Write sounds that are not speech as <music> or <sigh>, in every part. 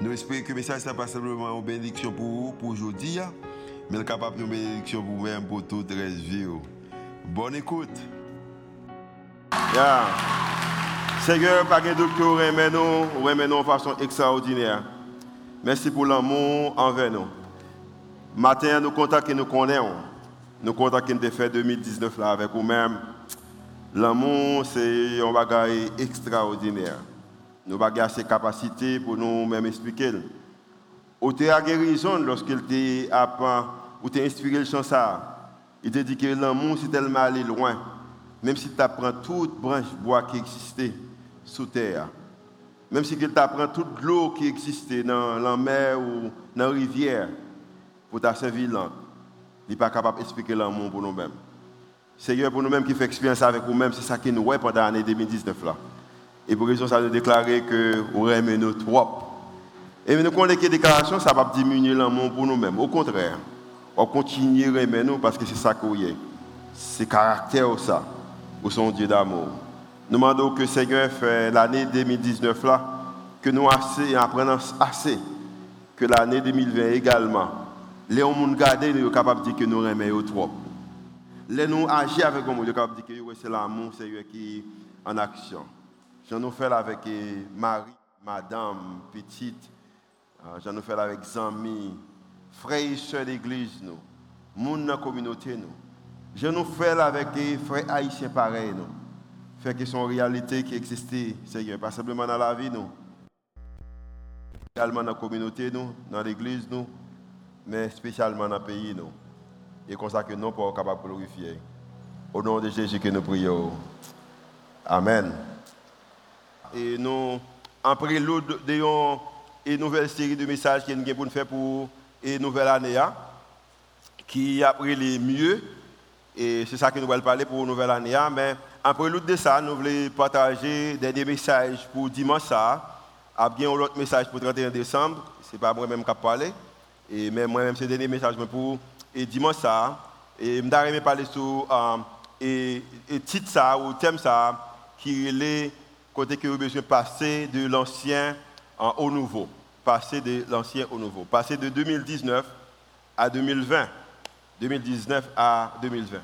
Nous espérons que le message n'est pas simplement une bénédiction pour vous, pour aujourd'hui, hein. mais capable de bénédiction pour vous-même, pour toute la vie. Bonne écoute. Seigneur, par de docteur, remet nous, remet nous de façon extraordinaire. Merci pour l'amour envers nous. Matin, nous comptons que nous connaissons. Nous comptons que nous fait 2019 là avec vous-même. L'amour, c'est un bagage extraordinaire. Nous avons assez de capacité pour nous-mêmes expliquer. Au théâtre guérison, lorsqu'il t'a ou t'a inspiré le chant ça, il t'a dit que l'amour, c'est tellement aller loin. Même si tu apprends toute branche bois qui existait sous terre. Même si tu apprends toute l'eau qui existait dans la mer ou dans la rivière pour ta servir il n'est pas capable d'expliquer l'amour pour nous-mêmes. Seigneur, pour nous-mêmes qui fait expérience avec nous-mêmes, c'est ça qui nous voit pendant l'année 2019 là. Et pour raison ça nous déclarer que nous aimons nous trop. Et nous connaissons que les déclarations, ça va diminuer l'amour pour nous-mêmes. Au contraire, on continue à aimer nous parce que c'est ça qu'on est. C'est caractère ça, ou son Dieu d'amour. Nous demandons que Seigneur fait l'année 2019 là, que nous assez, apprenons assez, que l'année 2020 également les gens nous regardent, nous sommes capables de dire que nous aimons trop. Les nous agir avec nous, nous sommes capables de dire que c'est l'amour, c'est qui est en action. Je nous fais avec Marie, madame, petite. Euh, je nous fais avec amis, frères et sœurs d'église, nous, monde dans la communauté. Nous. Je nous fais avec les frères haïtiens pareils. Nous. Fait que sont réalité qui existe, Seigneur, pas simplement dans la vie, nous. Également dans la communauté, nous, dans l'église, nous mais spécialement dans le pays. Nous. Et comme ça que nous sommes capables de glorifier. Au nom de Jésus que nous prions. Amen. Et nous, en prélude de une nouvelle série de messages que nous pour faire pour une nouvelle année, hein, qui a pris les mieux. Et c'est ça que nous allons parler pour une nouvelle année. Hein. Mais en prélude de ça, nous voulons partager des, messages pour dimanche. Ça. a bien un autre message pour 31 décembre. Ce n'est pas moi-même qui parler. Et même moi-même, c'est le dernier message pour et dimanche ça. Et je vais parler sur euh, et, et titre ça ou thème ça qui est côté que vous besoin passer de l'ancien au nouveau. Passer de l'ancien au nouveau. Passer de 2019 à 2020. 2019 à 2020.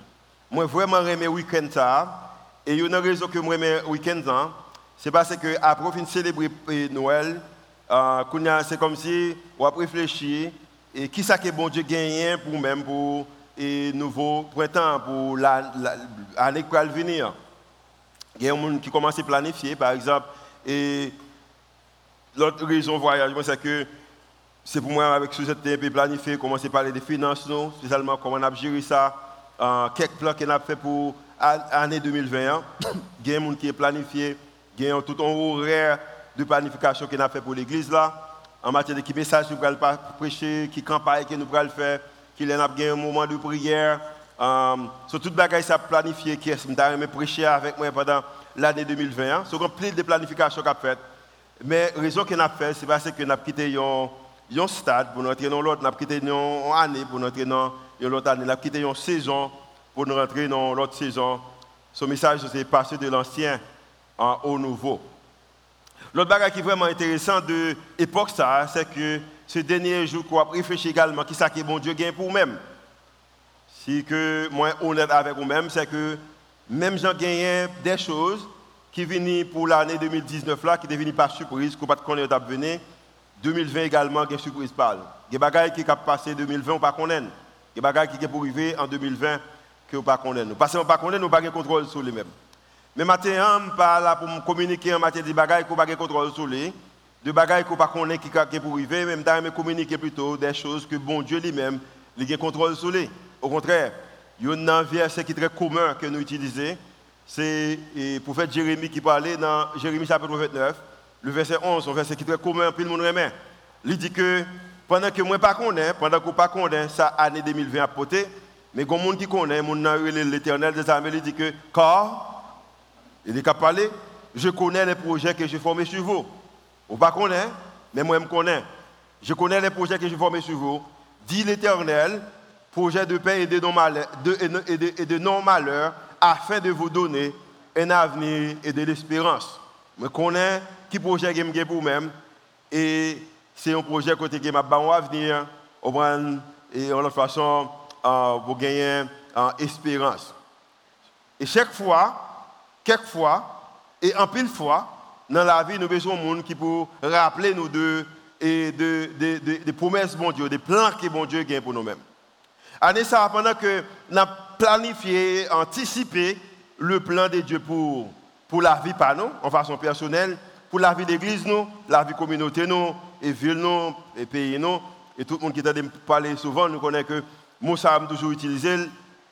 Moi, vraiment, j'aime week-end ça. Et il a une raison que moi, j'aime week-end. C'est parce que après de célébrer Noël, euh, c'est comme si on a réfléchi et qui ça que bon Dieu gagne pour même pour et nouveau printemps, pour l'année qui va venir. Il y a des gens qui commencent à planifier, par exemple, et l'autre raison voyage, c'est que c'est pour moi avec ce temps planifier, commencer à parler des finances, spécialement comment on a géré ça, euh, quelques plans qu'on a fait pour l'année 2020. <coughs> Il y a des gens qui est planifié, il y a tout un horaire de planification qu'on a fait pour l'église là en matière de qui message nous allons prêcher, qui campagne que nous allons faire, qu'il y a un moment de prière. Um, sur toute bagaille ça planifié qui est me prêcher avec moi pendant l'année 2020. C'est plein de planification qu'a fait. Mais la raison qu'on a fait, c'est parce nous avons quitté un stade pour nous entrer dans l'autre, nous avons quitté une année pour nous entrer dans l'autre année, nous avons quitté une saison pour nous rentrer dans l'autre saison. Ce message, c'est passer de l'ancien au nouveau. L'autre bagage qui est vraiment intéressant de l'époque, c'est que ce dernier jour, qu'on a réfléchi également, qui ça que bon Dieu gagne pour nous-mêmes. Si que moi honnête avec vous-même, c'est que même j'en gagne des choses qui viennent pour l'année 2019 là, qui ne viennent pas surprise, qu'on pas connaître venir. 2020 également, des surprise parle. Des bagages qui sont passé en 2020, on ne pas connaître. Des bagages qui sont arriver en 2020, que on ne pas connaître. Parce qu'on ne pas connaître, nous n'avons pas de contrôle sur les-mêmes. Mais maintenant, je ne pas pour communiquer en matière de bagages qu'on pas contrôle sur les, de bagages qu'on pas connaît qui est pour arriver, même me communiquer plutôt des choses que bon Dieu lui-même, il a contrôle sur les. Au contraire, il y a un verset qui est très commun que nous utilisons, c'est le prophète Jérémie qui parlait dans Jérémie chapitre 29, le verset 11, un verset qui est très commun, puis le monde remet. Il dit que pendant que moi pas connais, pendant que pas connais ça année 2020 à poter, mais comme monde qui connaît, l'Éternel des armées il dit que car il est capable parler, je connais les projets que j'ai formés sur vous. Vous pas connaît, mais moi je connais. Je connais les projets que j'ai formés sur vous. Dit l'Éternel, projet de paix et de non-malheur, afin de vous donner un avenir et de l'espérance. Je connais qui projet que j'ai pour moi et c'est un projet qui m'a un avenir et en l'autre façon euh, pour gagner en espérance. Et chaque fois, quelquefois et en pile fois dans la vie nous avons besoin de monde qui pour rappeler nous de et de, de, promesses bon Dieu, des plans que bon Dieu a pour nous-mêmes. Année ça, pendant que nous avons planifié, anticipé le plan de Dieu pour, pour la vie par nous, en façon personnelle, pour la vie d'église, nous, la vie communauté, nous, et ville, nous, et pays, nous, et tout le monde qui t'a parlé souvent, nous connaît que Moussa a toujours utilisé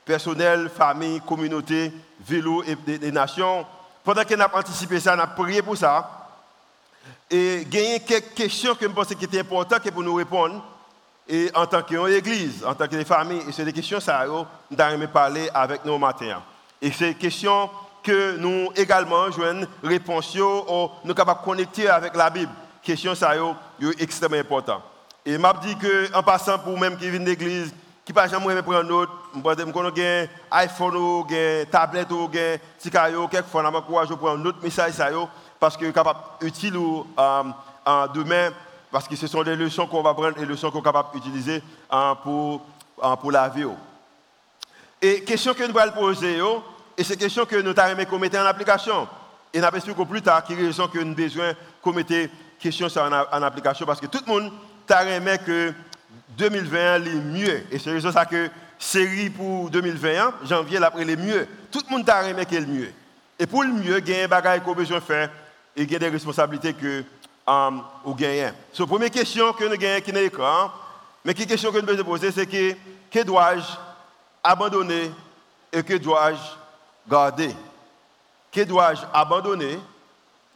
personnel, famille, communauté, vélo et des, nations. Pendant qu'on a anticipé ça, on a prié pour ça. Et gagner quelques questions que je pense qui étaient importantes pour nous répondre. Et en tant qu'église, en tant que famille, c'est des questions ça, nous avons parler avec nous matin. Et c'est des questions que nous également jouons réponse, nous sommes capables de connecter avec la Bible. Question ça, extrêmement important. Et m'a dit que en passant pour même qui viennent d'église, qui pas jamais prendre note, je connais un iPhone ou un tablette ou un tikayo, quelquefois on encourage à prendre autre message ça parce que capable utile ou euh, demain parce que ce sont des leçons qu'on va prendre et des leçons qu'on est capable d'utiliser euh, pour, euh, pour la vie. Et question que nous allons poser, et c'est question que nous avons commettre en application. Et nous allons plus tard qui raison que nous besoin de mettre question en, en application parce que tout le monde t'a aimé que 2020 est mieux. Et c'est ça que série pour 2021, janvier, l'après les mieux. Tout le monde t'a aimé que le mieux. Et pour le mieux, il y a des choses qu'on besoin de faire et il y a des responsabilités que um, vous gagnez. la première question que nous gagnons qui n'est l'écran, mais qui question que nous devons poser, c'est que, que dois-je abandonner et que dois-je garder? Que dois-je abandonner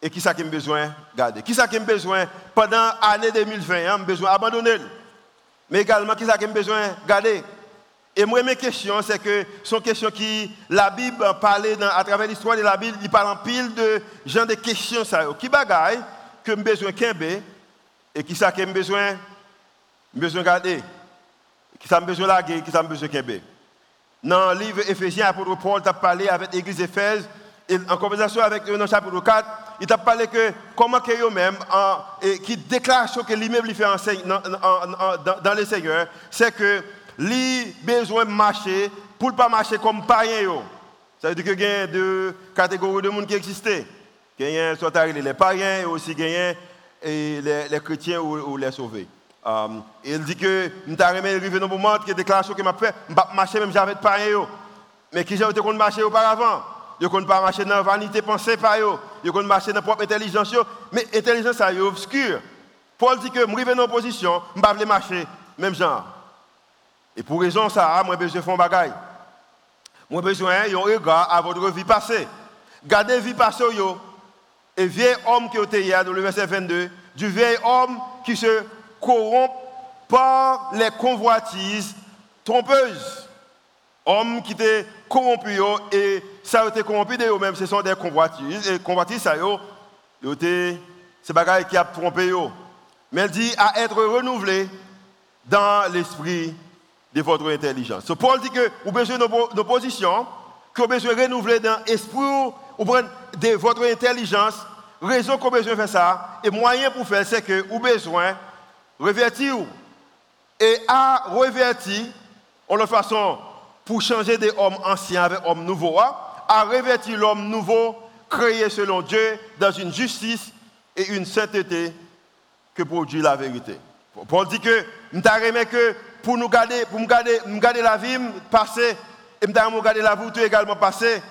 et qui ça qui me besoin garder? Qui ça qui me besoin pendant l'année 2020, j'ai besoin d'abandonner mais également, qui ça que besoin de garder? Et moi, mes questions, c'est que sont questions qui, la Bible parle à travers l'histoire de la Bible, il parle en pile de gens de questions. Ça, qui bagaille que j'ai besoin de et qui ça que j'ai besoin, besoin de garder Qui ça besoin laguer, qui ça besoin de Dans le livre Éphésiens, l'apôtre Paul a parlé avec l'église d'Éphèse, en conversation avec eux dans le chapitre 4, il t'a parlé que comment que eux-mêmes, qui déclarent ce que l'immeuble fait dans, dans, le Seigneur, c'est que lui besoin de marcher pour ne pas marcher comme païen. Ça veut dire qu'il y a deux catégories de monde qui existent. Soit les païens et aussi les, les chrétiens ou, les sauvés. Um, il dit que nous avons arrivé dans le moment qui déclaration que m'a fait, je marcher même j'avais de païens. Mais qui j'ai été marcher auparavant? Yo ne pas marcher dans la vanité pensée par yo. Yo ne marcher dans la propre intelligence mais intelligence est obscure. Paul dit que je suis en position, je ne pas marcher même genre. Et pour raison ça, moi besoin de faire un bagage. Moi besoin d'un regard à votre vie passée. Gardez vie passée yo. Et vieil homme qui était hier dans le verset 22, du vieil homme qui se corrompt par les convoitises trompeuses. Homme qui était corrompu et ça a été corrompu de eux-mêmes, ce sont des convoitises. Et convoitises, ça c'est des qui a trompé eux. Mais elle dit à être renouvelé dans l'esprit de votre intelligence. So Paul dit que vous besoin de positions, que vous besoin de renouveler dans l'esprit de votre intelligence. Raison qu'on besoin de faire ça, et moyen pour faire, c'est que vous besoin revertir. Et à revertir, en la façon pour changer des hommes anciens avec hommes nouveaux, hein, à revêtir l'homme nouveau, créé selon Dieu, dans une justice et une sainteté que produit la vérité. Paul dit que nous que pour nous garder, pour me garder, me garder la vie passée, et me garder la vie également passée,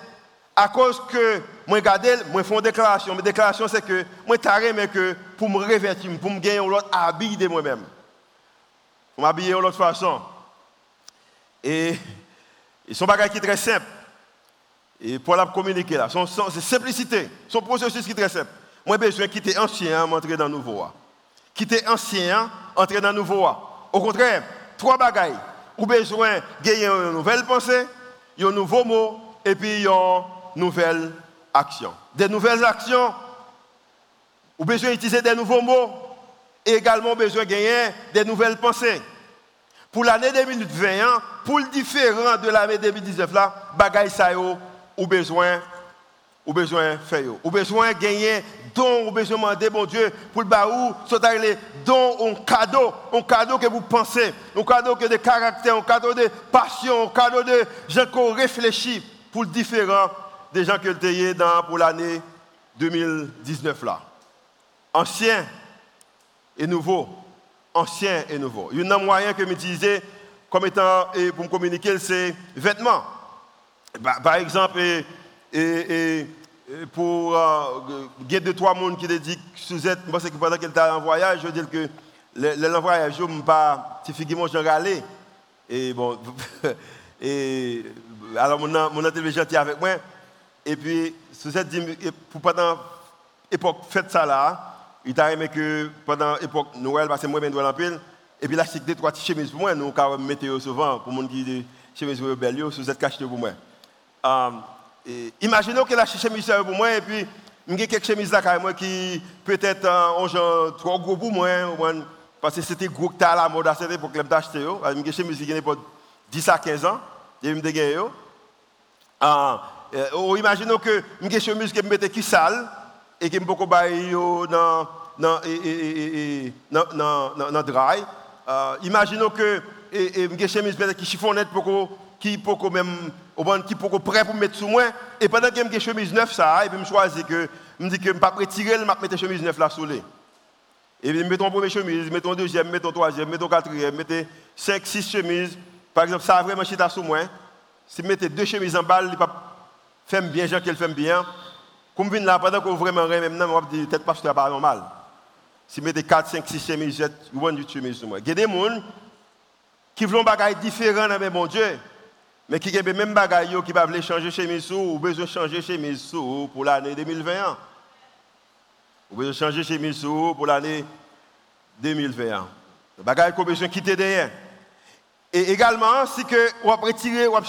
à cause que moi garder, moi fais une déclaration. Ma déclaration c'est que moi mais que pour me revêtir, pour me gagner l'autre habit de moi-même. Pour m'habiller de l'autre façon. Et ils sont bagages qui très simple. Et pour la communiquer là, c'est simplicité. Son processus qui est très simple. Moi, besoin quitter ancien, m'entrer dans nouveau. Quitter ancien entrer dans nouveau. Au contraire, trois bagailles. Ou besoin gagner une nouvelle pensée, un nouveau mot, et puis une nouvelle action. Des nouvelles actions, ou besoin d'utiliser des nouveaux mots, et également besoin de gagner des nouvelles pensées. Pour l'année 2021, pour le différent de l'année 2019 là, bagaille ça ou besoin ou besoin faire ou besoin gagner don ou besoin demander bon Dieu pour le baou soit les dons un cadeau un cadeau que vous pensez un cadeau que de caractère un cadeau de passion un cadeau de gens qui réfléchissent pour le différent des gens que le dans pour l'année 2019 là. Ancien et nouveau. Ancien et nouveau. Il y a un moyen que m'utiliser comme étant et pour me communiquer c'est vêtements. Par exemple et, pour euh, y deux trois monde qui dit que Suzette moi c'est que pendant qu'elle était en voyage je veux dire que le, le voyage je me pas typiquement j'en râlé et bon <laughs> et alors mon mon était avec moi et puis dit pour pendant époque fête ça là il t'a aimé que pendant l'époque Noël parce que moi ben en pile et puis là c'est deux trois chemises pour moi nous quand météo souvent pour monde qui dit chemises belles Suzette cache pour moi. Um, imaginez que la chemise pour moi et puis j'ai quelques chemises là moi qui peut-être euh, genre trop gros pour moi parce que c'était gros que à la mode à cette époque que j'ai acheté yo j'ai chemise qui pas 10 à 15 ans j'ai me dégagé yo. Ah euh, imaginez que j'ai chemise qui me mettait qui sale et qui me beaucoup bailler dans dans dans euh, imaginez que j'ai chemise qui chiffonnette pour prêt pour mettre sous moi et pendant que j'ai chemise neuve ça et me que me dit que pas retirer me mettre chemise neuve là sous et puis première chemise mettons deuxième mettons troisième mettons quatrième mettez cinq six chemises. Par exemple ça a vraiment chita sous moi. Si mettez deux chemises en balle pas fait bien gens qu'elle fait bien comme vient là pendant que vraiment même non on va dire pas c'est pas normal si mettez 4 5 6 chemises vous chemise sur moi il y a des gens qui veulent des choses différentes mais mon Dieu mais qui a même bagaille qui va changer chez Missou ou besoin changer chez Missou pour l'année 2021. Ou besoin changer chez Missou pour l'année 2021. Bagaille qu'on besoin quitter derrière. Et également, si que on va retirer, on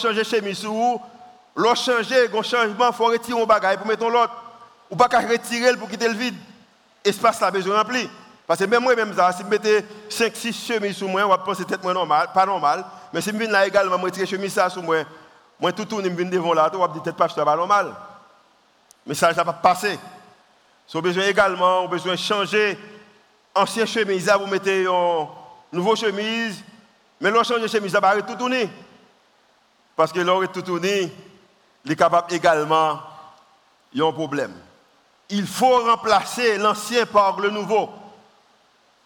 l'on changer, un changement, il faut retirer un bagaille pour mettre l'autre. Ou pas retirer pour quitter le vide. Espace là besoin rempli. Parce que même moi, même ça, si je mettais 5-6 chemises sur moi, on va penser peut-être normal, pas normal. Mais si je viens là également, je tire chemise sur moi, moi tout tourne, je viens devant là, on va dire peut-être pas, pas normal. Mais ça, ça va passer. A besoin également, on besoin changer ancienne chemise, vous mettez une nouvelle chemise, mais l'on change de chemise, ça va tout tourner. Parce que l'on tout tourné, il est capable également, il y a un problème. Il faut remplacer l'ancien par le nouveau.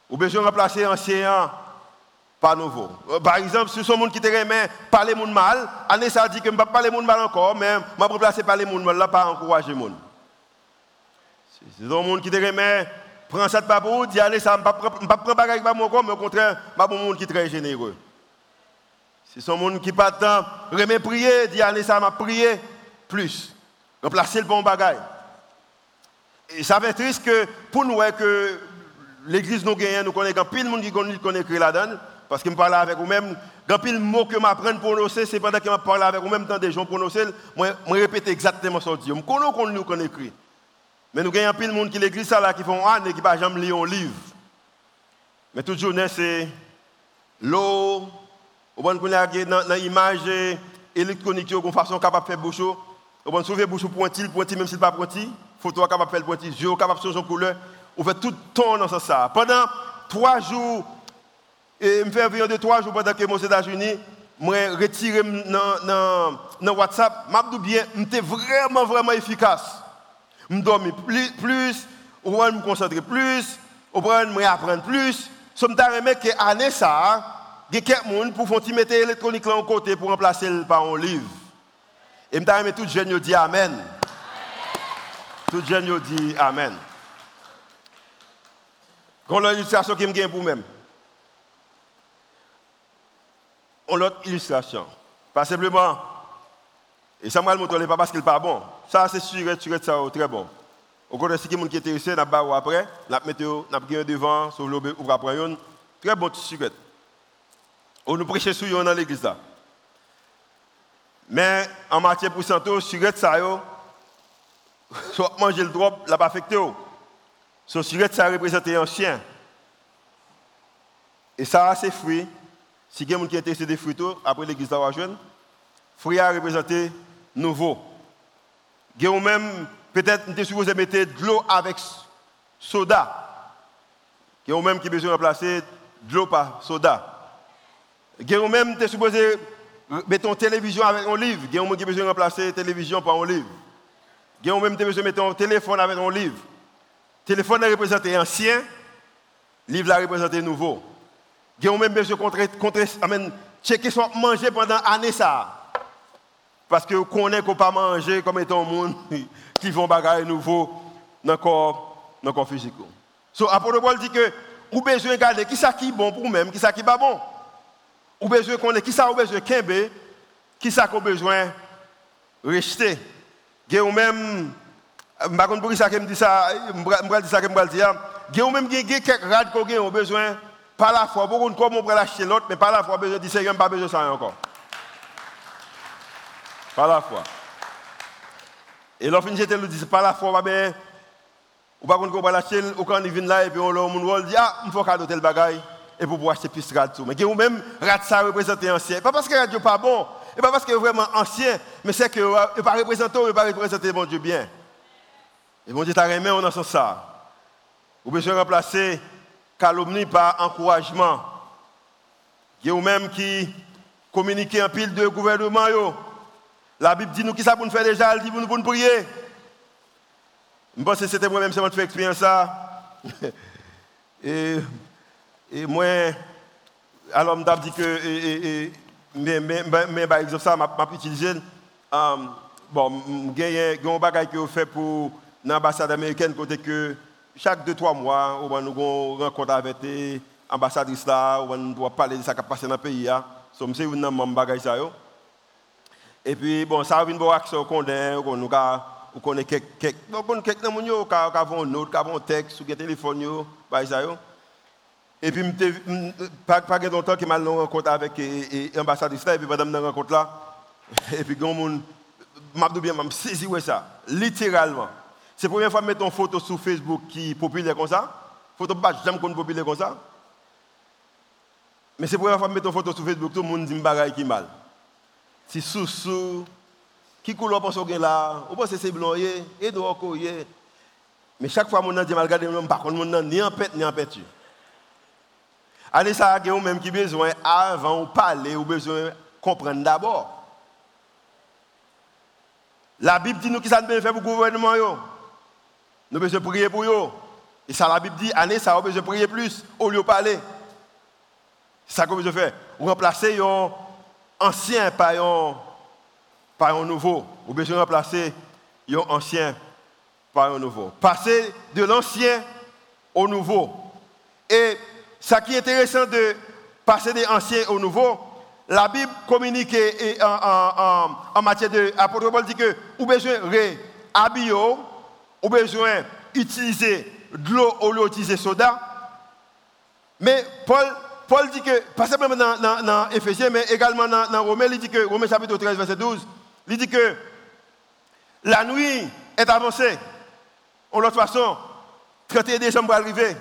Ou besoin remplacer l'ancien par nouveau. Euh, par exemple, si son monde qui te remet parler monde mal, année ça dit que je ne vais pas parler monde mal encore, mais je vais remplacer parler monde mal là, pas encourager monde. Si son monde qui te remet, prend ça de pas pour allez ça, je ne vais pas prendre bagage encore, mais au contraire, je un monde qui est très généreux. Si son monde qui pas tant remet prier, dit allez ça, m'a prier plus. Remplacer le bon bagage. Et ça fait triste que pour nous, que l'église nous gagne, nous connaissons pile de monde qui connaît la donne, parce que je parle avec vous-même, quand pile mot que m'apprends prononcer, c'est pendant que je parle avec vous-même, tant des gens prononcer, moi, je répète exactement ce que je dis. Je connais qu'on nous connaît écrit. Mais nous gagnons pile de monde qui l'église ça qui font et qui ne jamais lire un livre. Mais toute journée, c'est l'eau, on va dans l'image électronique, de façon capable de faire bouche. On va sauver bouche pointil, pointil, même s'il n'est pas pointil. Photo capable de faire pointil, yeux capable de changer couleur on fait tout le temps dans ça. Pendant trois jours, et me fait venir de trois jours pendant que je suis aux États-Unis, je retiré dans, WhatsApp, je bien, j'étais vraiment, vraiment efficace. Je dormais plus, je me concentrer plus, je me apprendre plus. Je me suis que année ça, il y a quelqu'un pour faire mettre l'électronique en côté pour remplacer par un livre. Et je me tout jeune dit Amen. Tout jeune dit Amen. Quand l'illustration qui me gagne pour même. On l'autre illustration. Pas simplement. Et Samuel montre pas parce qu'il n'est pas bon. Ça, c'est sûr, sûr, ça, très bon. Au contraire, si quelqu'un qui est intéressé, n'a pas après, n'a mettre n'a devant, sur le ou après Très bon sucre. On nous prêche sur dans l'église là. Mais en matière pour santo, sucre ça yo, soit manger le drop, l'a pas affecté. Ce sucre ça représente un chien. Et ça, c'est fruit. Si quelqu'un qui est intéressé des fruits, après l'église d'avoir jeune, fruit a représenté nouveau. Vous même, peut-être, vous supposé mettre de l'eau avec soda. Vous même qui besoin de remplacer de l'eau par soda. Vous même, supposé mettre une télévision avec un livre. Même qui a besoin de remplacer la télévision par un livre. Même qui a besoin de mettre un téléphone avec un livre. Le téléphone a représenté ancien, le livre a représenté nouveau. Vous même besoin de contre, checker soit manger pendant année ça. Parce que connaissez qu'on pas manger comme étant un monde <laughs> qui vont bagailler nouveau dans le corps, dans le corps physique. So, Apôtre Paul dit que vous besoin de regarder qui qui est bon pour vous-même, qui ça qui est pas bon. Vous besoin connaître qui ça vous besoin de qui ça vous besoin de rester. Vous même, sais pas pour ça que je dis ça, je dis ça que je dis ça. Vous même quelques rades que vous besoin, par la foi, de comme on peut l'acheter l'autre, mais par la foi, besoin dire, Seigneur, pas besoin ça encore. Par la foi. Et lorsque j'étais le dit, par la foi, ben, ou pas qu'on va l'acheter, ou quand il vient là, et puis on le dit, ah, il faut cadeau tel bagaille, et pour pouvoir acheter plus tout. Mais que vous-même, rat ça représente ancien. Pas parce que radio pas bon, et pas parce que vraiment ancien, mais c'est que ne pas représenter, ne pas représenter mon Dieu bien. Et mon Dieu t'a remis, on en sent ça. Vous besoin remplacer calomnie par encouragement. A même qui communiquent en pile de gouvernement. La Bible dit nous qui ça pour nous faire déjà, elle dit pour nous prier. Je pense que c'était moi-même qui fait expérience ça. <laughs> et moi, alors je dit que, et, et, mais, mais, mais, par exemple, ça, m'a utilisé. Um, bon, il y a un bagage que fait pour l'ambassade américaine, côté que chaque 2-3 mois, on va nous rencontrer avec l'ambassadrice là, on va parler de ce qui a passé dans le pays. So, je suis un membre ça. Et puis, bon, ça a une bonne action qu'on a, on connaît quelques, quelques, on connaît quelques qui ont un note, qui ont un texte, sur le téléphone, ça. Et puis, pas pas longtemps que je rencontré avec l'ambassadrice là, et puis pendant la rencontre là, et puis, je bien, m'a saisi ça, littéralement. C'est la première fois que je mets une photo sur Facebook qui est populaire comme ça. Photo pas jamais populaire comme ça. Mais c'est la première fois que je mets une photo sur Facebook, tout le monde dit que qui mal. C'est sous-sous. Qui couleur pense que là? Ou pense que c'est blanc et dehors Mais chaque fois que je dis regarde je par contre mon ni en pète ni en pète. Allez ça a même qui besoin avant de parler ou besoin de comprendre d'abord. La Bible dit nous qui ça bien fait pour le gouvernement nous devons besoin prier pour eux. Et ça, la Bible dit, année, ça, on besoin prier plus au lieu de parler. C'est ça qu'on besoin faire. Remplacer un ancien par un, par nouveau. Ou besoin remplacer un ancien par un nouveau. Passer de l'ancien au nouveau. Et ce qui est intéressant de passer de l'ancien au nouveau, la Bible communique en, matière de. Paul dit que vous besoin réhabiller ou besoin d'utiliser de l'eau au lieu d'utiliser soda. Mais Paul, Paul dit que, pas simplement dans, dans, dans Ephésiens, mais également dans, dans Romains, il dit que, Romains chapitre 13, verset 12, il dit que la nuit est avancée. En l'autre façon, 31 décembre va arriver.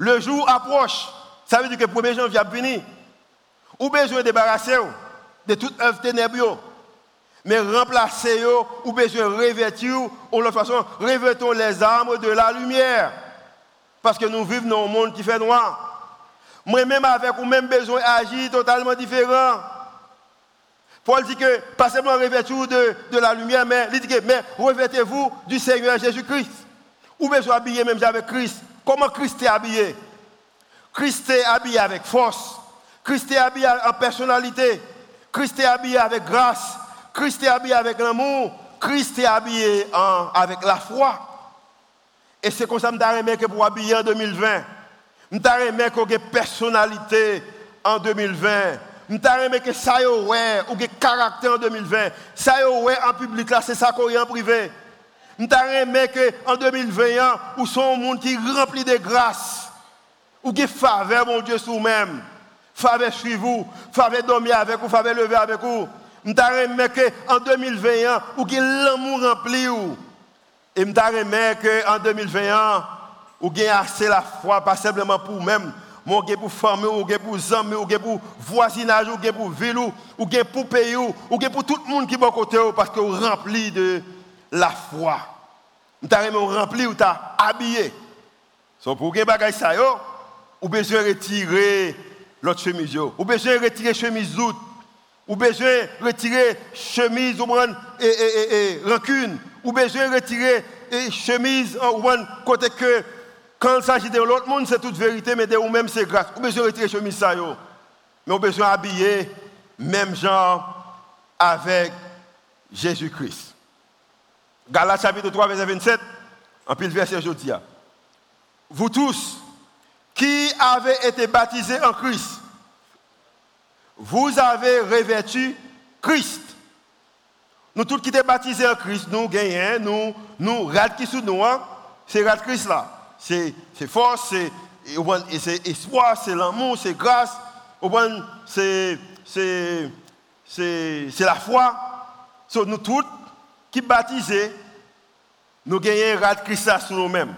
Le jour approche. Ça veut dire que le 1er janvier a venir. Ou besoin de débarrasser de toute œuvre ténébreuse mais remplacer ou besoin revêtir, ou de façon, revêtons les armes de la lumière. Parce que nous vivons dans un monde qui fait noir. Moi-même avec ou même besoin d'agir totalement différent. Paul dit que, pas seulement revêtir de, de la lumière, mais mais revêtez-vous du Seigneur Jésus-Christ. Ou besoin habiller même avec Christ. Comment Christ est habillé? Christ est habillé avec force. Christ est habillé en personnalité. Christ est habillé avec grâce. Christ est habillé avec l'amour, Christ est habillé avec la foi. Et c'est comme ça que je que pour habiller en 2020. Je que personnalité en 2020. Je que ça y ou caractère en 2020. Ça y en public là, c'est ça qu'on y en privé. Aimé que en 2021, où sont un monde qui rempli de grâce. Ou qui faveur, mon Dieu, sur vous-même. Faveur sur vous. Faveur dormir avec vous. Faveur lever avec vous. Je que en 2021, ou qui l'amour rempli. Et je que en 2021, ou avez assez la foi, pas simplement pour vous-même, mais pour famille, ou pour amis, ou pour voisinage, ou pour ville, ou pour pays, ou pour tout le monde qui est à côté, parce que vous rempli de la foi. Vous avez rempli ou t'as habillé. So, pour que bagay ça yo, ou besoin retirer l'autre chemise yo, ou besoin retirer chemise doute, ou besoin retirer chemise ou et, et, et, rancune, ou besoin retirer chemise ou côté que quand il s'agit de l'autre monde, c'est toute vérité, mais de vous-même, c'est grâce. Ou besoin retirer chemise ça yo. Mais on besoin habiller même genre avec Jésus-Christ. Galates chapitre 3, verset 27, en pile verset aujourd'hui vous tous qui avez été baptisés en Christ, vous avez revêtu Christ. Nous tous qui sommes baptisés en Christ, nous gagnons, nous, nous, rad qui sous nous, hein, c'est rad Christ là. C'est force, c'est espoir, c'est l'amour, c'est grâce, c'est la foi. So, nous tous qui baptisés, nous gagnons rad Christ là sur nous-mêmes.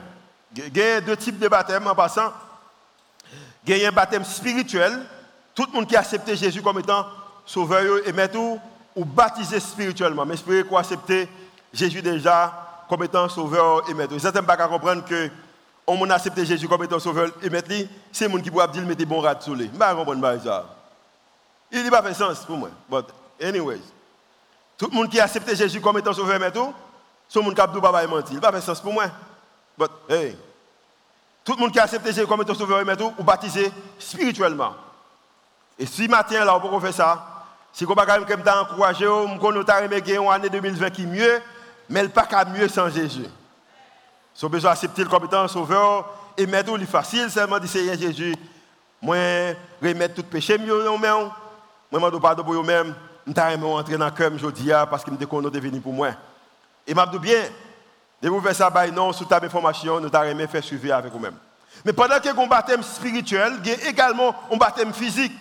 A deux types de baptême en passant. A un baptême spirituel. Tout le monde qui a accepté Jésus comme étant sauveur et maître ou baptisé spirituellement. Mais espérez qu'on accepter Jésus déjà comme étant sauveur et maître. Certains ne pas comprendre que on a accepté Jésus comme étant sauveur et maître, c'est le monde qui peut dire mettre bon rat sur lui. Je ne comprends pas ça. Il n'a pas fait sens pour moi. But anyways, tout le monde qui a accepté Jésus comme étant sauveur et maître, c'est le monde qui a dit pas mentir. Il n'a pas fait sens pour moi. But, hey, tout le monde qui a accepté Jésus comme étant sauveur et maître, ou baptisé spirituellement. Et si matin, là, on peut faire ça, si on ne peut pas encourager, peut gagner une année 2020 qui est mieux, mais elle pas qu'à mieux sans Jésus. Si on a besoin d'accepter étant sauveur et maître, c'est facile, seulement dire Jésus, moi, remettre tout péché main, moi, je pardon pour vous-même, je vais entrer dans le cœur aujourd'hui parce que je me de venir pour moi. Et je bien, et vous faites ça, bah, non, sous ta information, nous t'avons faire suivre avec vous-même. Mais pendant que un baptême spirituel, il y également un baptême physique.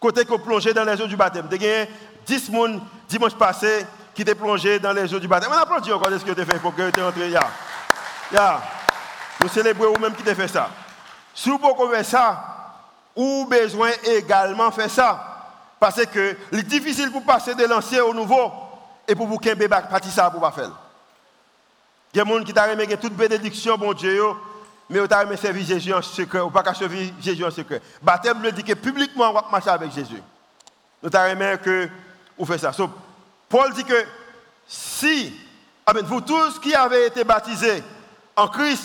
Côté que plongé dans les eaux du baptême. Il y a 10 personnes dimanche passé qui étaient plongés dans les eaux du baptême. On applaudit encore ce que tu fait pour que tu entré. Ya. Ya. Nous célébrons vous-même qui t'a fait ça. Si vous pouvez faire ça, ou besoin également faire ça. Parce que c'est difficile pour passer de l'ancien au nouveau et pour vous qu'un bébé ça pour pas faire. Il y a des gens qui t'a remis toute bénédiction, bon Dieu, mais vous avez servir Jésus en secret, ou pas servir Jésus en secret. Baptême le dit que publiquement, on va marcher avec Jésus. Nous avons que vous faites ça. Paul dit que si, amen, vous tous qui avez été baptisés en Christ,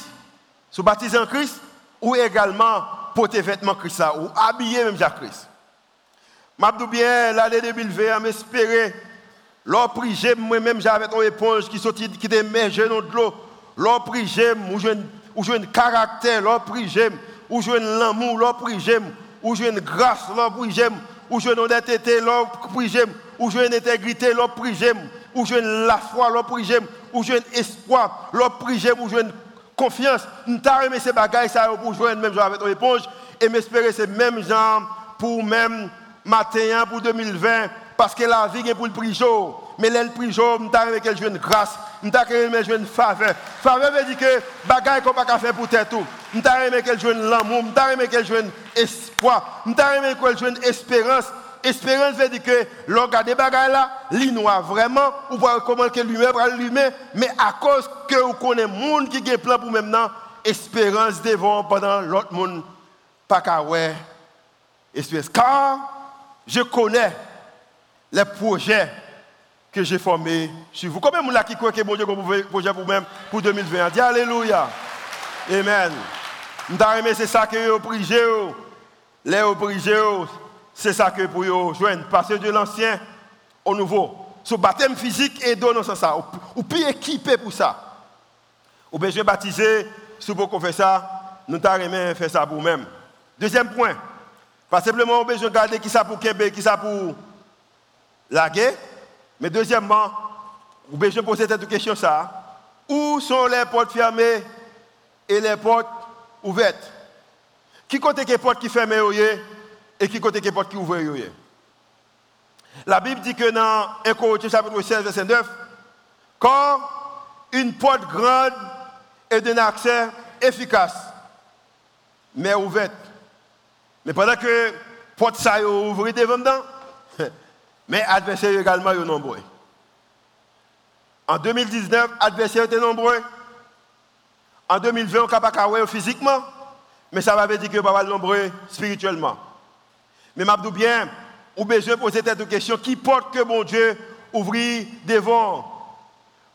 sont baptisés en Christ, ou également porter vêtements Christ, ou habillés même Jacques Christ. Je bien l'année 2020, m'espérer L'or prié, moi-même, j'avais une éponge qui sortit, qui immergée dans de l'eau. L'or prié, où j'ai un caractère, l'or prié, où j'ai l'amour, l'or prié, où j'ai une grâce, l'or prié, où j'ai une honnêteté, l'or prié, où j'ai une intégrité, l'or prié, où j'ai la foi, l'or prié, où j'ai espoir, l'or prié, où j'ai confiance. Nous avons ces bagages ça pour jouer même avec une éponge et m'espérer ces mêmes gens pour même matin pour 2020 parce que la vie est pour le prix Mais le prix jour, je avec une grâce, je avec une faveur. Faveur veut dire que bagaille qu'on pas faire pour tout. Je avec qu'elle joue l'amour, je avec qu'elle joue un espoir, je avec une espérance. Espérance veut dire que l'on des bagailles là, l'inoie vraiment, ou voir comment que l'humain va mais à cause que vous connaissez le monde qui a plan pour maintenant, espérance devant pendant l'autre monde, pas qu'à ouais, espérance. Je connais les projets que j'ai formés sur vous. Combien de gens qui croient que bon Dieu a projet pour vous-même pour 2020 Dis Alléluia. Amen. c'est ça que vous priez. Les priez, c'est ça que pour vous joindre. Passer de l'ancien au nouveau. Ce baptême physique et dans ça. Ou puis équipé pour ça. Ou besoin baptiser, si vous faites ça, nous t'arrêtons faire ça pour vous-même. Deuxième point. Pas simplement besoin de qui ça pour Québec, qui ça pour la guerre. Mais deuxièmement, vous pouvez poser cette question ça. Où sont les portes fermées et les portes ouvertes? Qui côté qui porte qui ferme et qui côté qui porte qui ouvre La Bible dit que dans 1 Corinthiens chapitre 16 verset 9, quand une porte grande est d'un accès efficace, mais ouverte. Mais pendant que porte ça ouvre devant dedans, <laughs> mais adversaires également sont nombreux. En 2019, adversaires étaient nombreux. En 2020, on ne pas physiquement, mais ça va dire que pas nombreux spirituellement. Mais je bien, ou besoin de poser cette question qui porte que bon Dieu ouvrit devant?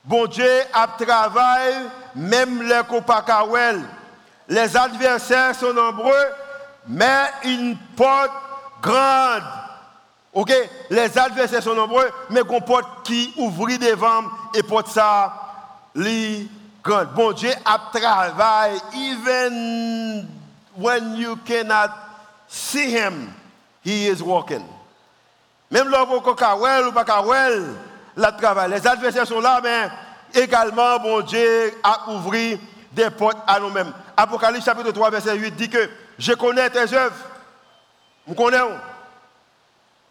Bon Dieu a travaillé, même les copains Les adversaires sont nombreux, mais une porte grande. Ok? Les adversaires sont nombreux, mais une porte qui ouvre devant et porte ça, les grande. Bon Dieu a travaillé, even when you cannot see him, he is walking. Même lorsque vous ou pas la travail. Les adversaires sont là, mais également, bon Dieu a ouvert des portes à nous-mêmes. Apocalypse chapitre 3, verset 8 dit que je connais tes œuvres. Je connais.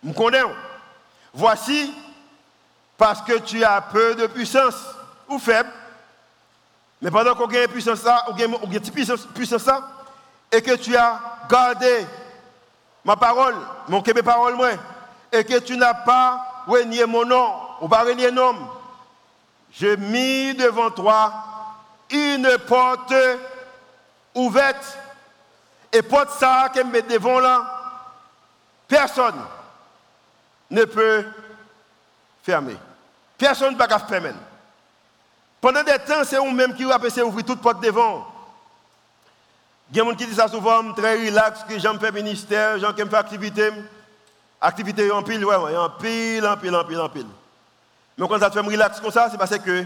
Je connais. Voici, parce que tu as peu de puissance ou faible, mais pendant qu'on a puissance ça, ou une puissance, puissance et que tu as gardé ma parole, mon mes paroles, moi, et que tu n'as pas renié mon nom, ou pas renié nom, j'ai mis devant toi une porte ouverte. Et porte ça qu'elle met devant là, personne ne peut fermer. Personne ne peut fermer. Pendant des temps, c'est vous-même qui avez ouvrir toute porte devant. Il y a des gens qui disent ça souvent, très relax, que j'aime faire ministère, j'aime faire activité. Activité en pile, ouais, en pile, en pile, en pile, en pile. Mais quand ça fait relax comme ça, c'est parce que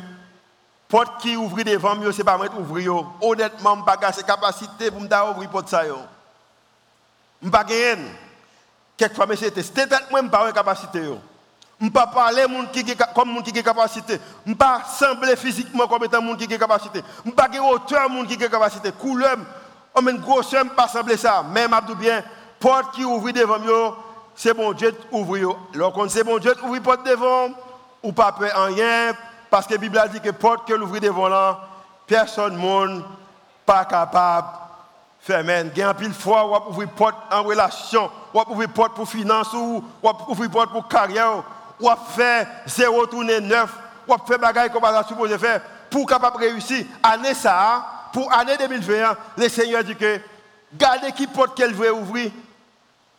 porte qui ouvre devant moi, c'est pas moi qui ouvre. Honnêtement, je n'ai pas de capacité pour ouvrir porte. Je n'ai pas de Quelquefois, c'est peut-être moi qui pas de capacité. Je ne pas parler comme monde qui a capacité. Je ne pas sembler physiquement comme étant monde qui a capacité. Je ne pas de hauteur qui a capacité. Couleur, on une grosseur, je ne pas sembler ça. Même Abdou bien, porte qui ouvre devant moi, c'est bon Dieu qui ouvre. Lorsqu'on c'est bon Dieu qui ouvre porte devant ou pas peur en rien, parce que la Bible a dit que porte que l'ouvrir devant là, personne monde pas capable de fermer. Il y a pile fois ou ouvrir porte en relation, ou ouvrir porte pour finance ou ouvrir porte pour carrière, ou faire zéro tourner neuf, ou faire bagaille comme on a supposé faire pour capable réussir. Année ça, pour année 2021, le Seigneur dit que gardez qui porte qu'elle veut ouvrir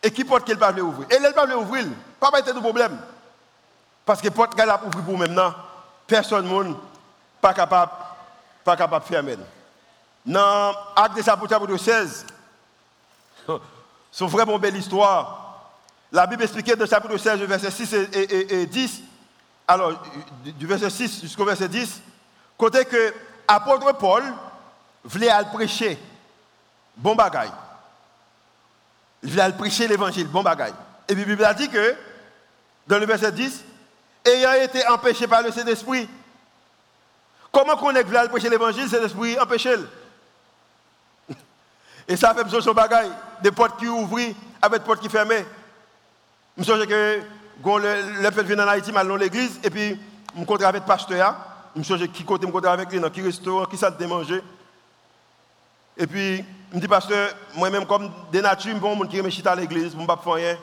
et qui porte qu'elle ne veut ouvrir. Et elle ne veut ouvrir, pas de problème. Parce que porte qu'elle a ouvert pour maintenant, personne n'est pas capable pas capable de fermer. Dans Acte des chapitre 16, c'est vraiment belle histoire. La Bible expliquait dans chapitre 16, verset 6 et, 10, alors du verset 6 jusqu'au verset 10, côté que l'apôtre Paul voulait aller prêcher, bon bagaille. Il voulait aller prêcher l'évangile, bon bagaille. Et puis la Bible a dit que, dans le verset 10, ayant été empêché par le Saint-Esprit. Comment qu'on est venu prêcher l'évangile, le Saint-Esprit empêché Et ça fait besoin de son bagaille, des portes qui ouvrent avec des portes qui ferment. Je me que quand le fait venir en Haïti, je dans l'église, et puis je me rencontre avec le pasteur. Je me souviens qui côté me rencontre avec lui, dans quel restaurant, qui ça de manger. Et puis, je me dis, pasteur, moi-même, comme des natures, je suis bon, qui me chita à l'église, je ne peux pas faire rien.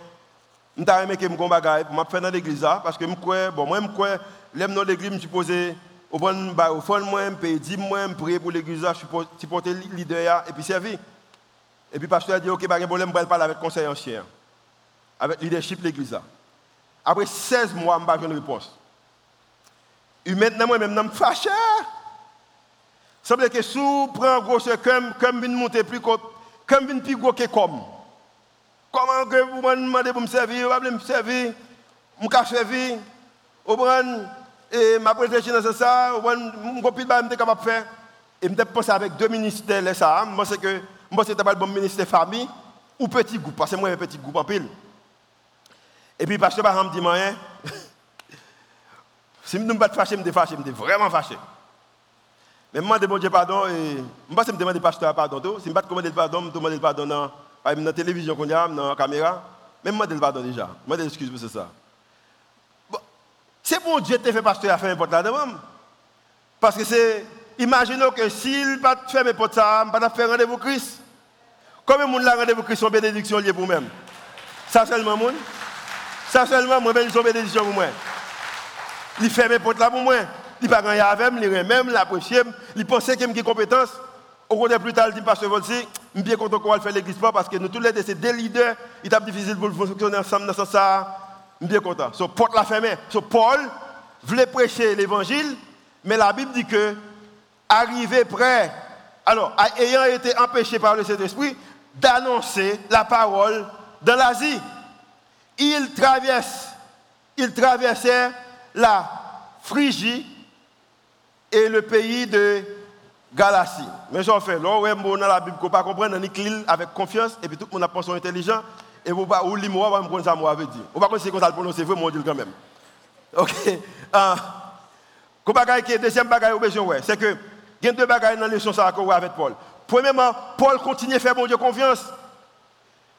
Je suis aimé que dans l'église parce que je bon moi je crois dans l'église je suis au bon bah au fond je paye 10 mois je prie pour l'église je suis supporter leader et puis servi. Et puis pasteur a dit OK de je vais parler avec conseil ancien avec leadership de l'église Après 16 mois je n'ai pas une réponse. Et maintenant moi même je suis fâché. Ça veut que si je prends gros comme comme vient monter plus comme plus gros que comme Comment que vous me demandez pour me servir, vous me servir, me servir, vous et ma présentation dans ça, vous me copine, je suis capable de faire. Et je pense avec deux ministères, là, ça, moi, c'est que, moi, c'est le bon ministère famille ou petit groupe, parce que moi, j'ai un petit groupe en pile. Et puis, pasteur Baham dit, moi, hein, si je ne suis pas fâché, je suis fâché, je suis vraiment fâché. Mais je demande pardon, et je ne me demande pas pasteur pardon. Si je ne demande pardon, je demande pardon dans la télévision, qu'on a, dans la caméra, même moi, je pardon déjà. Moi, je excuse pour ça. C'est bon Dieu te fait pasteur à faire un porte là-dedans. Parce que c'est, imaginez que s'il pas faire mes portes ça, pas faire rendez-vous Christ. Combien de monde a rendez-vous Christ, son bénédiction liée pour vous-même Ça seulement, monde Ça seulement, moi, ben, son bénédiction pour moi. Il fait mes portes là pour moi. Il pas gagner avec moi, il même, il apprécie, il pense qu'il a des compétences. Au contraire, plus tard, il dit, Pasteur je suis bien content qu'on va faire l'église parce que nous tous les deux, c'est deux leaders, il est difficile pour fonctionner ensemble dans ce sens. Je suis bien content. So, porte la fermée. So, Paul voulait prêcher l'évangile, mais la Bible dit que, arrivé près, alors, ayant été empêché par le Saint-Esprit d'annoncer la parole dans l'Asie, il traverse, il traversait la Phrygie et le pays de Galatie. Mais j'en fais, là, ouais, dans la Bible, qu'on pas comprendre, on avec confiance, et puis tout le monde a pensé intelligent, et vous pas, ou moi, avait dit. On va pas ça le prononcer, vrai, mon Dieu, quand même. Ok. <laughs> Uh, deuxième bagaille, c'est que, il y a deux bagailles dans la leçon avec Paul. Premièrement, Paul continue à faire mon Dieu confiance.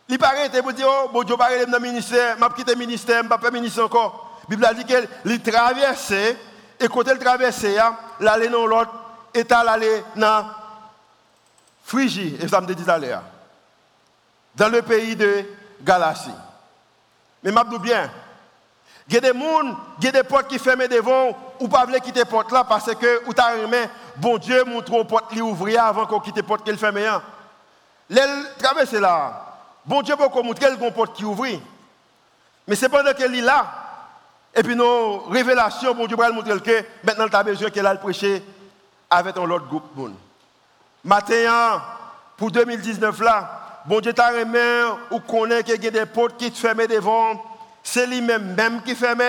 Il paraît, il dire, oh, bon Dieu, dans le ministère, je quitter le ministère, je ne pas faire ministère encore. La Bible dit qu'il traversait, et quand il traversait, il allait dans l'autre est allé dans Phrygie, et ça me dit d'aller dans le pays de Galatie. Mais je bien, il y a des gens, il y des portes qui ferment devant, ou pas voulez quitter porte là parce que ou t'as bon Dieu montre aux portes les ouvrir avant qu'on quitte porte qu'elle ferme. L'elle traverse là. Bon Dieu peut montrer quelle porte qui ouvre. Mais c'est pendant qu'elle est là. Et puis nos révélations, bon Dieu va montrer que maintenant tu as besoin qu'elle aille prêcher avec un autre groupe. Matin, pour 2019 là, bon Dieu t'a remis ou connaît qu'il y a des portes qui te ferment devant. C'est lui-même même qui ferme.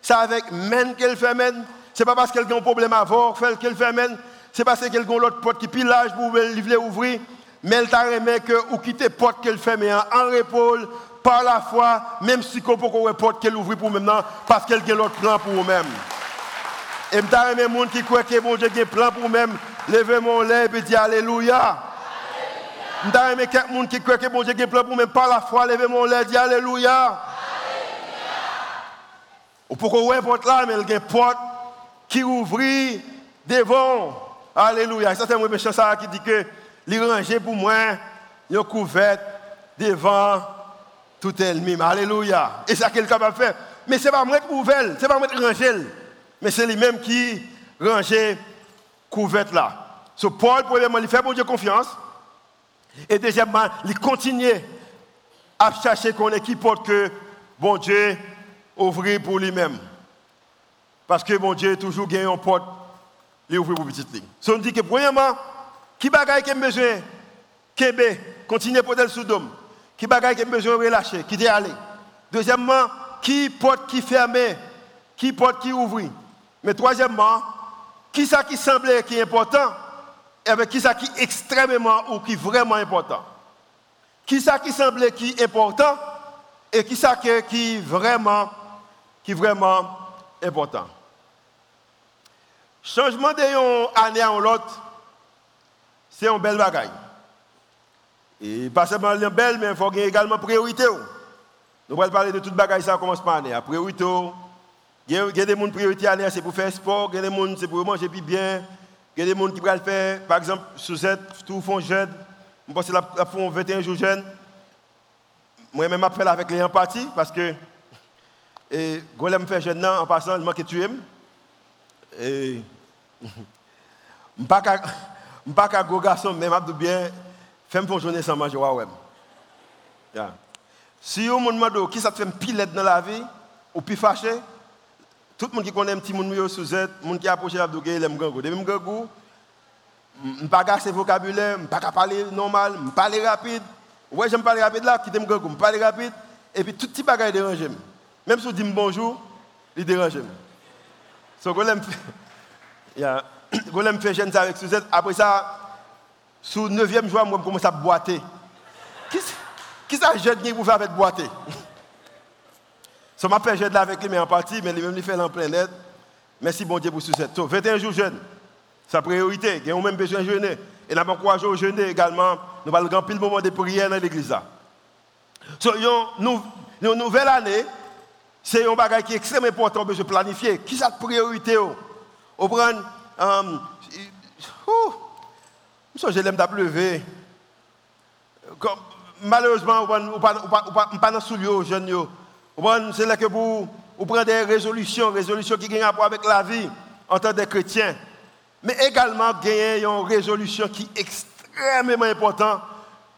C'est avec même qu'elle ferme. C'est pas parce qu'elle a un problème voir qu'elle ferme. C'est parce qu'elle a l'autre porte qui pilage pour livrer ouvrir. Mais elle t'a remis que ou quitter porte qu'elle ferme en épaule par la foi, même si qu'on peut porte qu'elle ouvre pour maintenant parce qu'elle a l'autre plan pour vous-même. Et je suis les gens qui croient que bon Dieu a un pour même lever mon lait et dire Alléluia. Je suis quelques gens qui croient que bon Dieu a un pour même par la foi lever mon lait et dire Alléluia. Ou pourquoi ouais porte là, mais il y a une porte qui ouvre devant. Alléluia. Ça c'est un méchant ça qui dit que les ranger pour moi, une couverte devant tout ennemi. Alléluia. Et ça quelqu'un va faire. Mais ce n'est pas moi qui ouvre, ce n'est pas moi qui mais c'est lui-même qui rangeait couverte là. So Paul, premièrement, il fait bon Dieu confiance. Et deuxièmement, il continue à chercher qu'on est qui porte que bon Dieu ouvre pour lui-même. Parce que bon Dieu toujours gagne une porte, il ouvre pour petite ligne. So on dit que premièrement, qui bagaille qui a besoin, Kébé, continue pour le sous-dôme. Qui bagaille qui a besoin de relâcher, qui est allé. Deuxièmement, qui porte qui ferme, qui porte qui ouvre. Mais troisièmement, qui ça qui semblait qui est important et avec qui ça qui est extrêmement ou qui est vraiment important? Qui ça qui semblait qui est important et qui ça qui est vraiment qui vraiment important? Changement d'une année à l'autre, c'est un bel bagaille. Et pas seulement une belle, mais il faut également priorité. Nous allons parler de toute bagaille, ça commence par année. Priorité, il y a des gens qui priorité c'est pour faire sport, il y a des gens c'est pour manger bien, il y a des gens qui veulent faire, par exemple, sous cette, tout font jeûne. Je pense qu'ils font 21 jours jeûne. Moi-même, je avec les empathies parce que et quand je fais jeûne en passant, <laughs> je manque tuer. Et je ne pas qu'un gros garçon, mais je bien faire une journée sans manger. Si vous me demandez qui ça te fait pilette dans la vie, ou plus fâché, tout le monde qui connaît un petit monde sous Z, monde qui approche la dougue, il aime gangou. Depuis gangou, je pas gasser vocabulaire, je pas parler normal, je parler rapide. Ouais, j'aime parler rapide là, qui t'aime gangou, je parler rapide. Et puis tout petit bagage dérange. Même si je dis bonjour, il dérange. So, quand je fais jeune avec Suzette, après ça, sous le 9e jour, je commence à boiter. Qui ça jeune qui vous fait avec boiter <laughs> ça m'a fait jeûner avec lui, mais en partie, mais lui-même, il fait en plein net. Merci, bon Dieu, pour ce 21 jours jeûne, sa priorité. Il y a même besoin de jeûner. Et nous avons encouragé au jeûner également. Nous allons remplir le moment de prière dans l'église. So, une, nouvelle année, c'est un bagage qui est extrêmement important de planifier. Qui est la priorité On prend. Um, je l'aime d'appleuver. Malheureusement, on ne pas dans le jeune. C'est là que vous, prenez des résolutions, résolutions qui ont rapport avec la vie en tant que chrétien. Mais également, gagner une résolution qui est extrêmement importante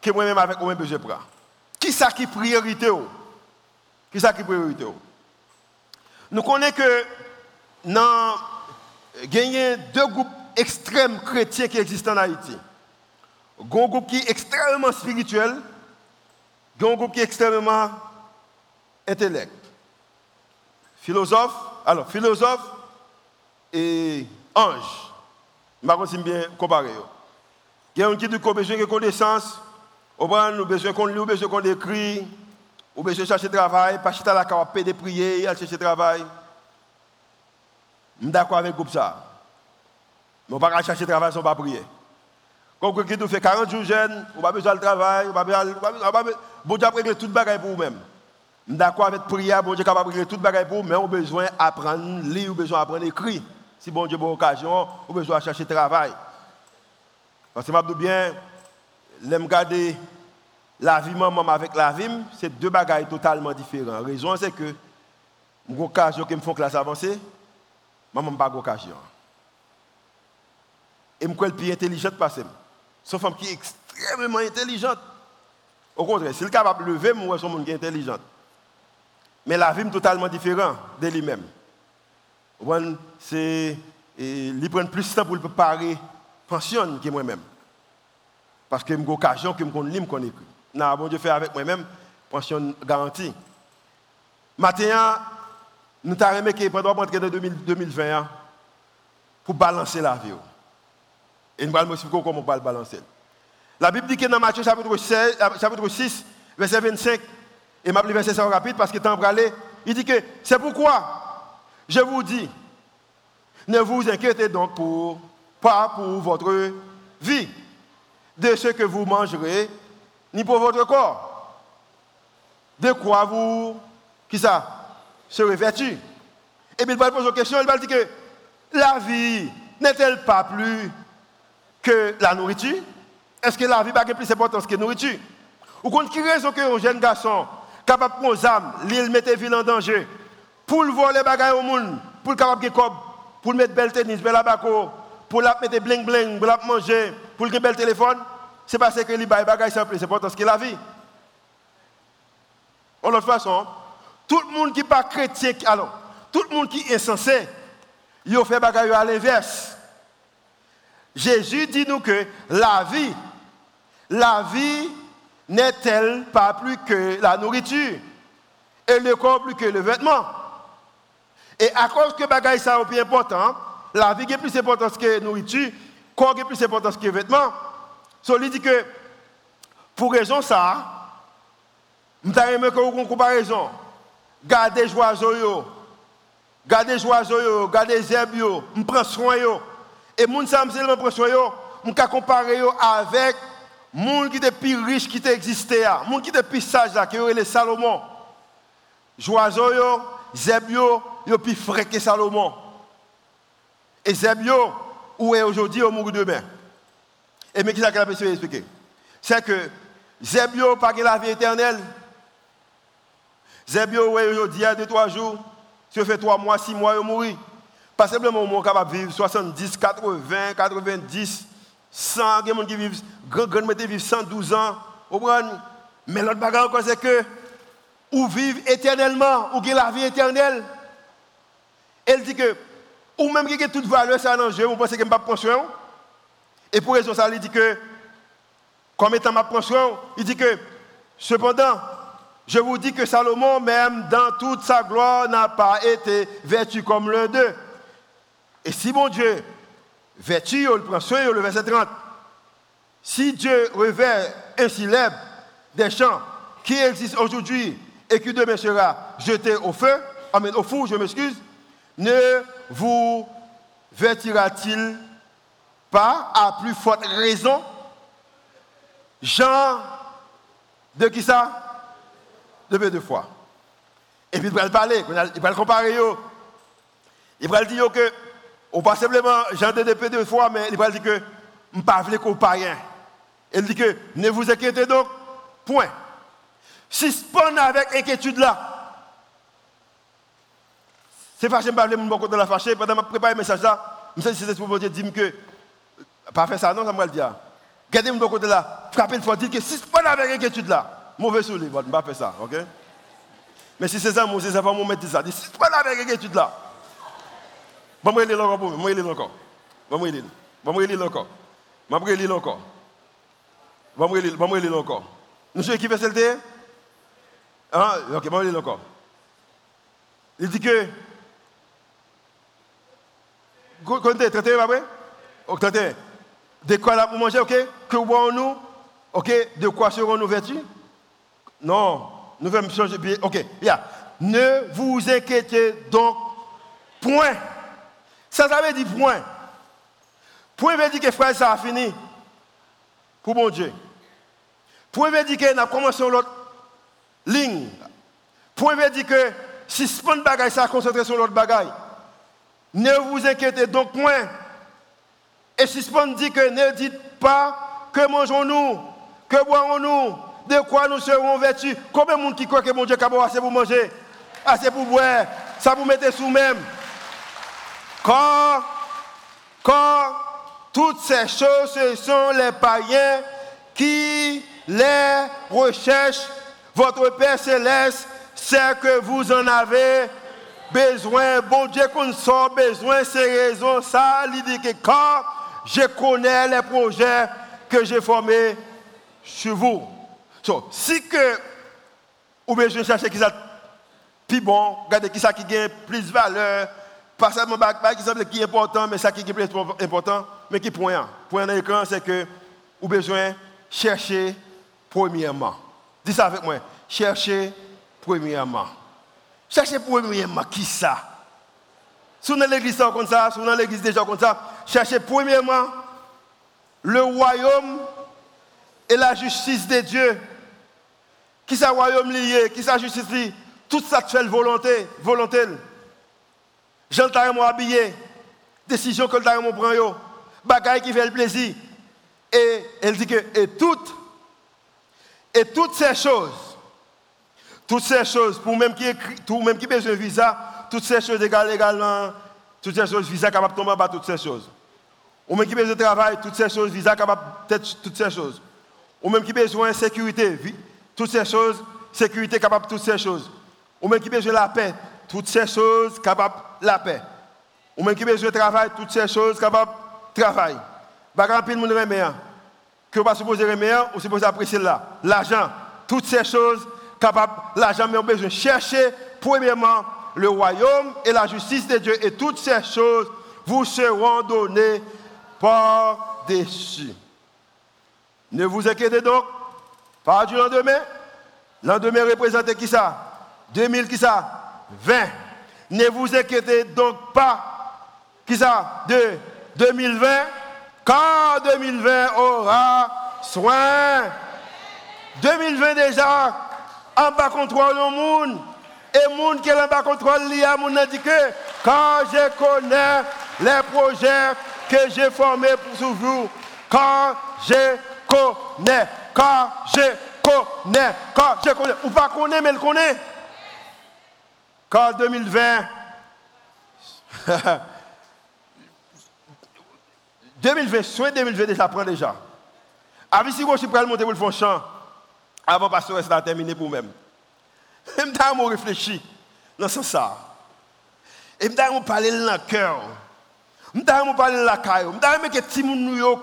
que moi-même avec moi-même je prends. Qui ça qui priorité Qui ça qui priorité Nous connaissons que dans deux groupes extrêmes chrétiens qui existent en Haïti. Un groupe qui est extrêmement spirituel, un groupe qui est extrêmement intellect. Philosophe, alors philosophe et ange. Je ne pas bien comparer. Il y a un qui a besoin de connaissance, on a besoin qu'on lit, on a besoin qu'on écrit, on a besoin de chercher travail, pas chercher la capacité de prier, aller chercher travail. Je suis d'accord avec le groupe ça. Mais on ne va pas chercher travail sans pas prier. Quand vous fait 40 jours jeune, on n'a pas besoin de travail, on n'a pas besoin de... Bon tout le bagage pour vous-même. Suis d'accord avec prière, bon Dieu capable de régler tout le bagage pour mais on a besoin d'apprendre, lire, on a besoin d'apprendre, écrire. Si bon Dieu a occasion, on a besoin de chercher travail. Parce que je bien, l'aime garder la vie maman avec la vie, c'est deux bagages totalement différents. La raison, c'est que j'ai occasion que me font classe avancée, maman pas d'occasion. Et je suis plus intelligent passé. C'est une femme qui est extrêmement intelligente. Au contraire, si elle est capable de lever, moi, je suis intelligente. Mais la vie est totalement différente de lui-même. Il prend plus de temps pour préparer pension que moi-même. Parce que j'ai occasion que je connais, je connais. Non, bon Dieu avec moi-même, pension garantie. Maintenant, nous avons remis que pendant rentrer en 2020 pour balancer la vie. Et nous allons expliquer comment on va le balancer. La Bible dit que dans Matthieu chapitre, 6, euh, verset 25, et m'a verset ça rapide parce que temps pour il dit que c'est pourquoi je vous dis, ne vous inquiétez donc pour, pas pour votre vie, de ce que vous mangerez, ni pour votre corps. De quoi vous, qui ça, serez vêtu? Et puis il va poser une question, il va dire que la vie n'est-elle pas plus que la nourriture? Est-ce que la vie n'a pas plus d'importance que la nourriture? Ou contre qui raison que un jeune garçon capable de prendre en danger, pour le voler au monde, pour le capable de pour mettre belle tennis, belle abaco, pour la mettre bling bling, pour la manger, pour le bel téléphone, c'est parce que les bagages simple, c'est important ce que la vie. En l'autre façon, tout le monde qui n'est pas chrétien, alors, tout le monde qui est insensé, il fait bagages à l'inverse. Jésus dit nous que la vie, la vie n'est-elle pas plus que la nourriture et le corps plus que le vêtement? Et à cause que bagaille ça est plus important, la vie est plus importante que la nourriture, le corps est plus important que le vêtement. Il dit que pour raison ça, nous avons une comparaison. Gardez les oiseaux, gardez les oiseaux, gardez les herbes, je prends soin. Et moun sa mse prend soin yo, on comparer avec moun qui était plus riche qui existait, moun qui était plus sage là, qui les Salomon. Joiseau yo, zeb yo, yo plus frais que Salomon. Et zeb yo, où est aujourd'hui, au mourut demain. Et mais qui ça que la personne expliquer C'est que zeb yo pas la vie éternelle. Zeb yo, est aujourd'hui, il y a deux, trois jours, si on fait trois mois, six mois, il mourir. Pas simplement on est capable de vivre 70, 80, 90, 100, il y a des gens qui vivent, grand, vivent 112 ans. Mais l'autre bagarre, c'est que, ou vivent éternellement, ou ont la vie éternelle. Elle dit que, ou même qui a toute valeur, c'est un enjeu, vous pensez que je pas pension. Et pour raison ça, il dit que, comme étant ma pension, il dit que, cependant, je vous dis que Salomon, même dans toute sa gloire, n'a pas été vêtu comme l'un d'eux. Et si mon Dieu vêtu, le prend soin, le verset 30, si Dieu revêt ainsi l'herbe des champs qui existent aujourd'hui et qui demain sera jeté au feu, au four, je m'excuse, ne vous vêtira-t-il pas à plus forte raison? Jean, de qui ça? De peu de foi. Et puis il va parler, il va le comparer. Il va dire que, ou pas simplement, j'ai de peu de foi, mais il va dire que, je ne pas qu'on païen. Il dit que, ne vous inquiétez donc, point. Suspend avec inquiétude là. C'est fâché, je ne vais pas de la fâcher. Pendant que je prépare le message là, je me suis dit, pour dire que, pas faire ça, non, ça me le dire. Gardez mon côté là, frappez le fois, dites que pas avec inquiétude là, mauvais les je ne vais pas faire ça, ok? Mais si c'est ça, moi, c'est ça, me mettre ça. Ce pas avec inquiétude là, je vais me lire encore pour moi, je vais me lire encore. Je vais me lire, je vais me lire encore. Je vais me lire encore. Je vais me lire encore. Nous sommes qui fait Hein? Ok, je vais me lire encore. Il dit que. Comptez, 31 après? Ok, 31. De quoi là pour manger, ok? Que boirons-nous? Ok De quoi serons-nous vêtus? Non. Nous allons changer. Ok, yeah. Ne vous inquiétez donc point. Ça, ça veut dire point. Point veut dire que frère, ça a fini. Pour mon Dieu. Point veut dire que nous avons commencé l'autre ligne. Point veut dire que si ce de bagaille, ça concentré sur l'autre bagaille. Ne vous inquiétez donc point. Et suspend dit que ne dites pas que mangeons-nous, que boirons-nous, de quoi nous serons vêtus. Combien de monde qui croit que mon Dieu a assez pour manger, assez pour boire, ça vous mettez sous même. Quand, quand toutes ces choses, ce sont les païens qui les recherchent. Votre Père céleste sait que vous en avez besoin. Bon Dieu qu'on soit besoin, c'est raison ça. Il dit que quand je connais les projets que j'ai formés sur vous. si que ou bien je cherche qui ça plus bon, regardez qui ça qui gagne plus de valeur, pas seulement qui est important, mais ça qui est plus important, mais qui point. Point dans l'écran, c'est que vous besoin chercher premièrement. Dis ça avec moi. Chercher premièrement. Chercher premièrement qui ça? Si on l'église comme ça, si on dans l'église déjà comme ça, cherchez premièrement le royaume et la justice de Dieu. Qui ça royaume lié, qui ça justice lié, toute ça fait volonté, volonté. Jean moi habillé, décision que le mon prend yo, bagaille qui fait le plaisir. Et elle dit que et toutes et toutes ces choses, toutes ces choses pour même qui écrit, même qui besoin de visa, toutes ces choses également, toutes ces choses, visa capable de tomber toutes ces choses. Ou même qui besoin de travail, toutes ces choses, visa capable d'être toutes ces choses. Ou même qui besoin de sécurité, toutes ces choses, sécurité capable de toutes ces choses. Ou même qui besoin de la paix, toutes ces choses capable de la paix. Ou même qui besoin de travail, toutes ces choses capable de travail. Pas grand pile monde remet que vous pas supposé remettre, ou supposé apprécier là. L'argent, toutes ces choses capables, l'argent mais on besoin chercher premièrement le royaume et la justice de Dieu, et toutes ces choses vous seront données par-dessus. Ne vous inquiétez donc pas du lendemain. Lendemain représente qui ça? 2000 qui ça? 20. Ne vous inquiétez donc pas qui ça? De 2020, car 2020 aura soin. 2020 déjà, en bas contrôle le monde. Et monde qui est en bas contrôle, il a dit que quand je connais les projets que j'ai formés pour vous, quand je connais, quand je connais, quand je connais, ou pas connaît, mais le connaît. Quand 2020, 2020, soit 2020 déjà prend déjà. Avec si je suis prêt à monter pour le fond champ, avant que pasteur soit terminé pour même. Et je réfléchir dans ce sens. Et je parler dans le cœur. Je parler dans la caille. Je que les gens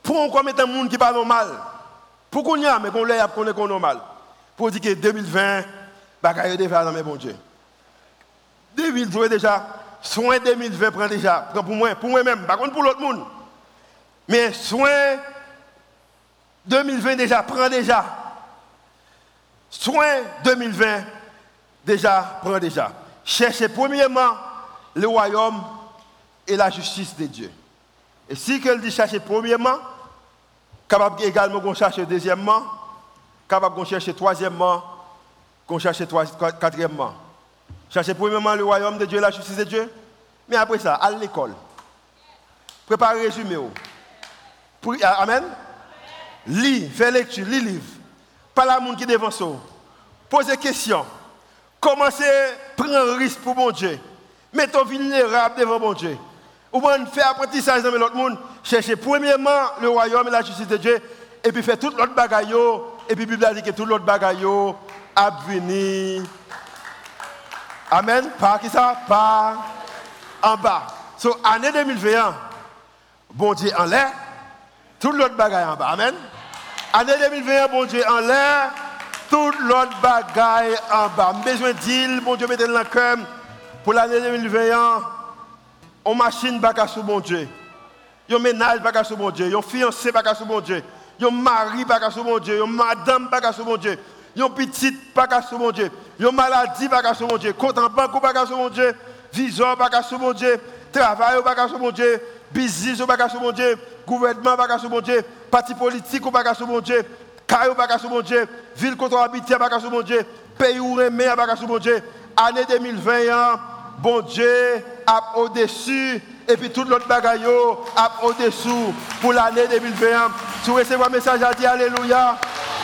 pour comme un monde qui pas normal. Pour qu'on y a, mais qu'on l'ait qu'on est normal. Pour dire que 2020, bagaille déjà dans mes bon Dieu. 2020 déjà, soin 2020 prend déjà, pour moi, pour moi-même, pas pour l'autre monde. Mais soin 2020 déjà, prend déjà. Soin 2020, déjà, prend déjà. Cherchez premièrement le royaume et la justice de Dieu. Et si qu'elle dit chercher premièrement, capable également de chercher deuxièmement, capable de chercher troisièmement, qu'on cherche quatrièmement. Cherchez premièrement le royaume de Dieu et la justice de Dieu. Mais après ça, à l'école. Préparez résumé. Ah, amen? Lis, fais lecture, lis livre. Pas la monde qui devant ça. Posez questions. Commencez à prendre un risque pour mon Dieu. Mettons vulnérable devant mon Dieu. Ou bien faire apprentissage dans l'autre monde. Cherchez premièrement le royaume et la justice de Dieu. Et puis faire tout l'autre bagaille. Et puis la Bible dit que tout l'autre bagaille a venir. Amen. Par qui ça Par en bas. So, année 2021, bon Dieu en l'air, tout l'autre bagaille en bas. Amen. Année 2021, bon Dieu en l'air, tout l'autre bagaille en bas. Besoin d'île, bon Dieu, mettez dans le pour l'année 2021. On machine bagaille sur bon Dieu. Yon ménage bagaille sur bon Dieu. Yon fiancé bagaille sur bon Dieu. Yon mari bagaille sur bon Dieu. Yon madame bagaille sur bon Dieu. Yon petite bagaille sur bon Dieu. Yon maladie bagaille sur bon Dieu. Compte en banque bagaille sur bon Dieu. Vision bagaille sur bon Dieu. Travail bagaille sur bon Dieu. Business bagaille sur bon Dieu. Gouvernement bagaille sur bon Dieu. Parti politique bagaille sur bon Dieu. Caillou bagaille sur bon Dieu. Ville contre habité bagaille sur bon Dieu. Pays où remet bagaille sur bon Dieu. Année 2021, bon Dieu au-dessus et puis tout l'autre bagaille au-dessous pour l'année 2021. Si vous recevez un message à dire Alléluia,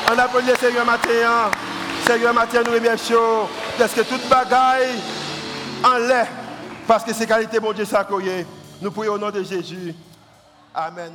on le Seigneur matin. Seigneur matin, nous remercions parce que toute bagaille en l'air, parce que c'est qualité, bon Dieu, ça Nous prions au nom de Jésus. Amen.